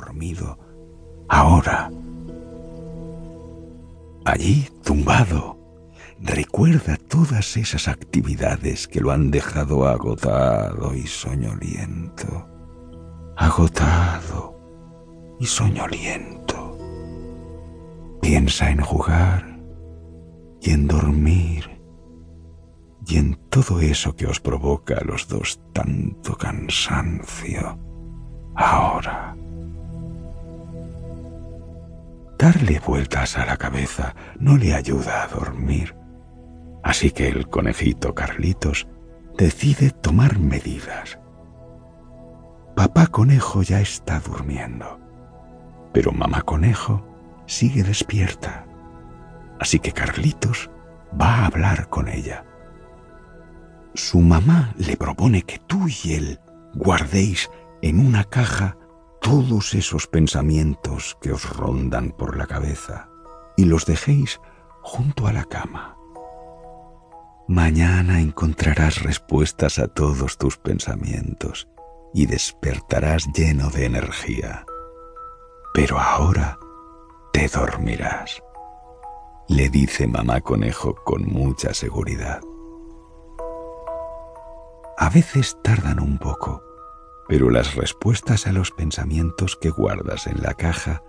dormido, ahora. Allí, tumbado, recuerda todas esas actividades que lo han dejado agotado y soñoliento. Agotado y soñoliento. Piensa en jugar y en dormir y en todo eso que os provoca a los dos tanto cansancio. Ahora. Darle vueltas a la cabeza no le ayuda a dormir. Así que el conejito Carlitos decide tomar medidas. Papá conejo ya está durmiendo, pero mamá conejo sigue despierta. Así que Carlitos va a hablar con ella. Su mamá le propone que tú y él guardéis en una caja todos esos pensamientos que os rondan por la cabeza y los dejéis junto a la cama. Mañana encontrarás respuestas a todos tus pensamientos y despertarás lleno de energía. Pero ahora te dormirás, le dice mamá conejo con mucha seguridad. A veces tardan un poco, pero las respuestas a los pensamientos que guardas en la caja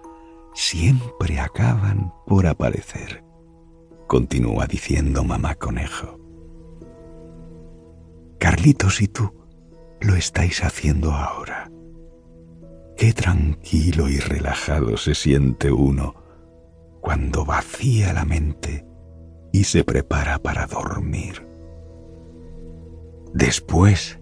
siempre acaban por aparecer, continúa diciendo mamá conejo. Carlitos y tú lo estáis haciendo ahora. Qué tranquilo y relajado se siente uno cuando vacía la mente y se prepara para dormir. Después,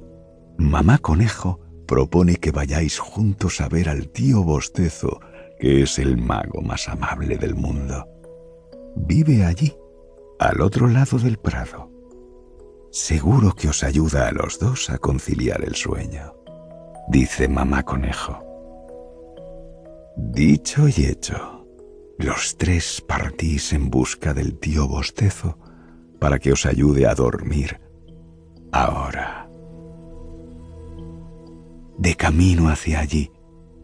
mamá conejo propone que vayáis juntos a ver al tío Bostezo, que es el mago más amable del mundo. Vive allí, al otro lado del prado. Seguro que os ayuda a los dos a conciliar el sueño, dice mamá conejo. Dicho y hecho, los tres partís en busca del tío Bostezo para que os ayude a dormir ahora. De camino hacia allí,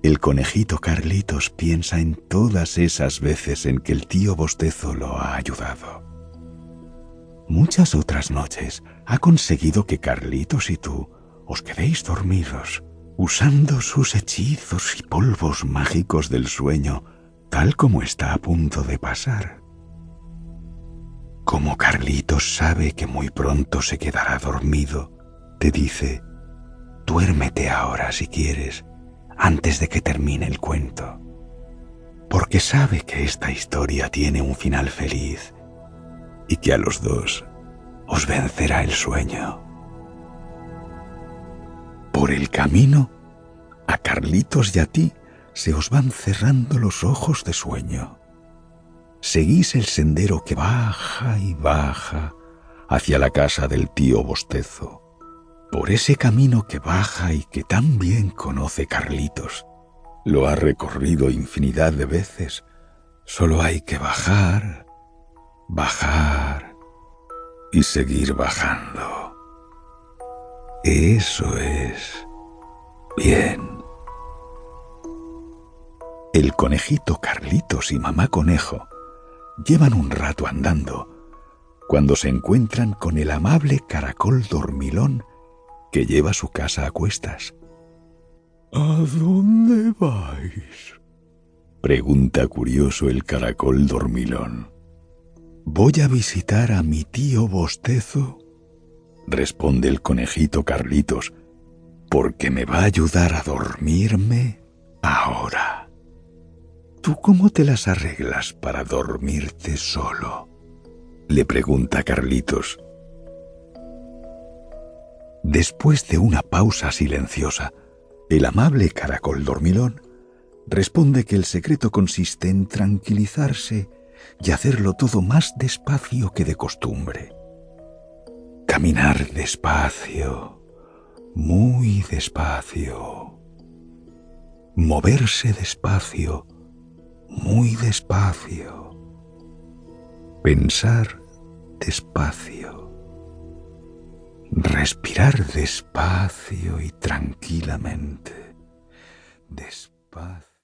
el conejito Carlitos piensa en todas esas veces en que el tío Bostezo lo ha ayudado. Muchas otras noches ha conseguido que Carlitos y tú os quedéis dormidos, usando sus hechizos y polvos mágicos del sueño, tal como está a punto de pasar. Como Carlitos sabe que muy pronto se quedará dormido, te dice, duérmete ahora si quieres, antes de que termine el cuento. Porque sabe que esta historia tiene un final feliz y que a los dos os vencerá el sueño. Por el camino, a Carlitos y a ti se os van cerrando los ojos de sueño seguís el sendero que baja y baja hacia la casa del tío Bostezo. Por ese camino que baja y que tan bien conoce Carlitos. Lo ha recorrido infinidad de veces. Solo hay que bajar, bajar y seguir bajando. Eso es bien. El conejito Carlitos y mamá conejo Llevan un rato andando cuando se encuentran con el amable caracol dormilón que lleva su casa a cuestas. ¿A dónde vais? pregunta curioso el caracol dormilón. Voy a visitar a mi tío Bostezo, responde el conejito Carlitos, porque me va a ayudar a dormirme ahora. ¿Tú cómo te las arreglas para dormirte solo? Le pregunta Carlitos. Después de una pausa silenciosa, el amable caracol dormilón responde que el secreto consiste en tranquilizarse y hacerlo todo más despacio que de costumbre. Caminar despacio, muy despacio. Moverse despacio, muy despacio. Pensar despacio. Respirar despacio y tranquilamente. Despacio.